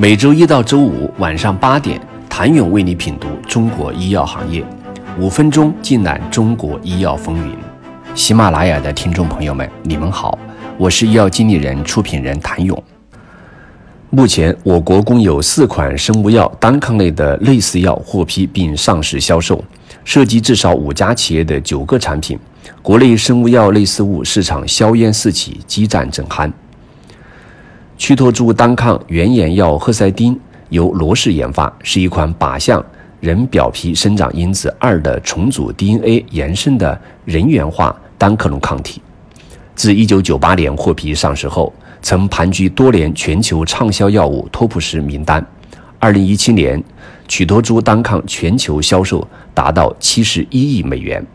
每周一到周五晚上八点，谭勇为你品读中国医药行业，五分钟尽览中国医药风云。喜马拉雅的听众朋友们，你们好，我是医药经理人、出品人谭勇。目前，我国共有四款生物药单抗类的类似药获批并上市销售，涉及至少五家企业的九个产品。国内生物药类似物市场硝烟四起，激战正酣。曲托珠单抗原研药赫赛丁由罗氏研发，是一款靶向人表皮生长因子二的重组 DNA 延伸的人源化单克隆抗体。自1998年获批上市后，曾盘踞多年全球畅销药物托普十名单。2017年，曲托珠单抗全球销售达到71亿美元，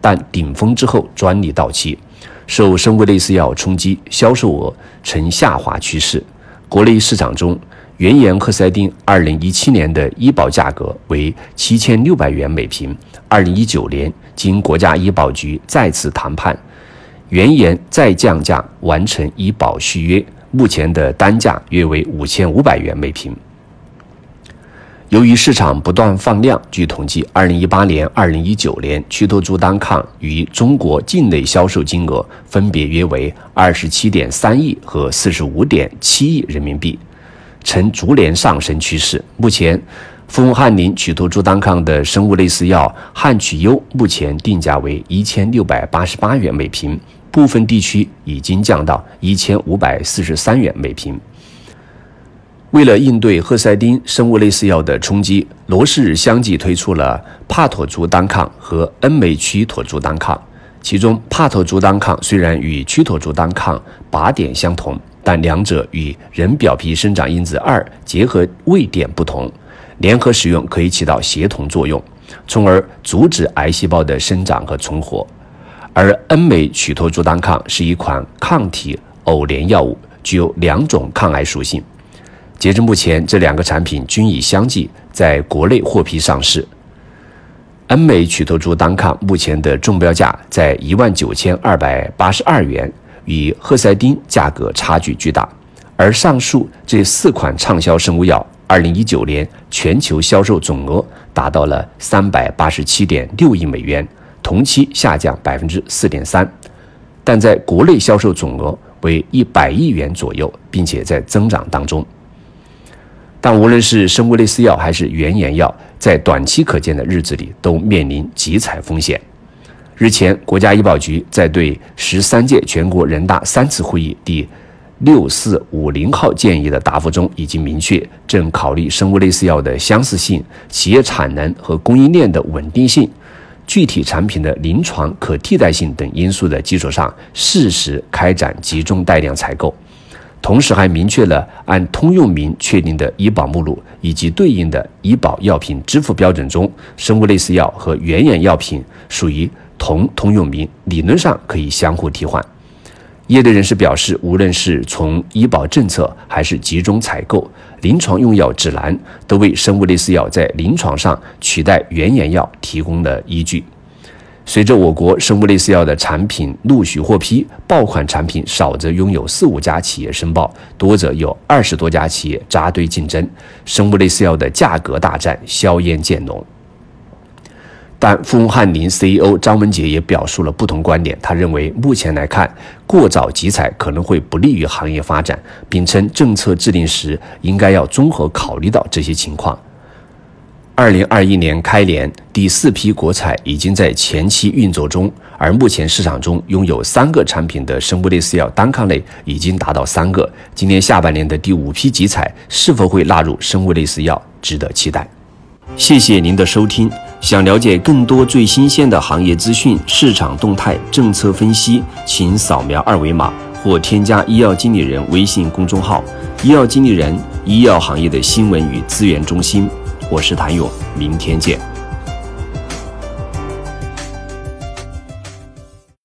但顶峰之后专利到期。受生物类似药冲击，销售额呈下滑趋势。国内市场中，原研赫赛丁2017年的医保价格为7600元每瓶。2019年，经国家医保局再次谈判，原研再降价，完成医保续约，目前的单价约为5500元每瓶。由于市场不断放量，据统计，二零一八年、二零一九年，曲托珠单抗于中国境内销售金额分别约为二十七点三亿和四十五点七亿人民币，呈逐年上升趋势。目前，富翁翰林曲托珠单抗的生物类似药汉曲优目前定价为一千六百八十八元每瓶，部分地区已经降到一千五百四十三元每瓶。为了应对赫赛丁生物类似药的冲击，罗氏相继推出了帕妥珠单抗和恩美曲妥珠单抗。其中，帕妥珠单抗虽然与曲妥珠单抗靶点相同，但两者与人表皮生长因子二结合位点不同，联合使用可以起到协同作用，从而阻止癌细胞的生长和存活。而恩美曲托珠单抗是一款抗体偶联药物，具有两种抗癌属性。截至目前，这两个产品均已相继在国内获批上市。恩美曲托珠单抗目前的中标价在一万九千二百八十二元，与赫赛丁价格差距巨大。而上述这四款畅销生物药，二零一九年全球销售总额达到了三百八十七点六亿美元，同期下降百分之四点三，但在国内销售总额为一百亿元左右，并且在增长当中。但无论是生物类似药还是原研药，在短期可见的日子里都面临集采风险。日前，国家医保局在对十三届全国人大三次会议第六四五零号建议的答复中，已经明确，正考虑生物类似药的相似性、企业产能和供应链的稳定性、具体产品的临床可替代性等因素的基础上，适时开展集中带量采购。同时还明确了按通用名确定的医保目录以及对应的医保药品支付标准中，生物类似药和原研药品属于同通用名，理论上可以相互替换。业内人士表示，无论是从医保政策还是集中采购、临床用药指南，都为生物类似药在临床上取代原研药提供了依据。随着我国生物类似药的产品陆续获批，爆款产品少则拥有四五家企业申报，多则有二十多家企业扎堆竞争，生物类似药的价格大战硝烟渐浓。但富翁翰林 CEO 张文杰也表述了不同观点，他认为目前来看，过早集采可能会不利于行业发展，并称政策制定时应该要综合考虑到这些情况。二零二一年开年，第四批国采已经在前期运作中，而目前市场中拥有三个产品的生物类似药单抗类已经达到三个。今年下半年的第五批集采是否会纳入生物类似药，值得期待。谢谢您的收听。想了解更多最新鲜的行业资讯、市场动态、政策分析，请扫描二维码或添加医药经理人微信公众号“医药经理人”——医药行业的新闻与资源中心。我是谭勇，明天见。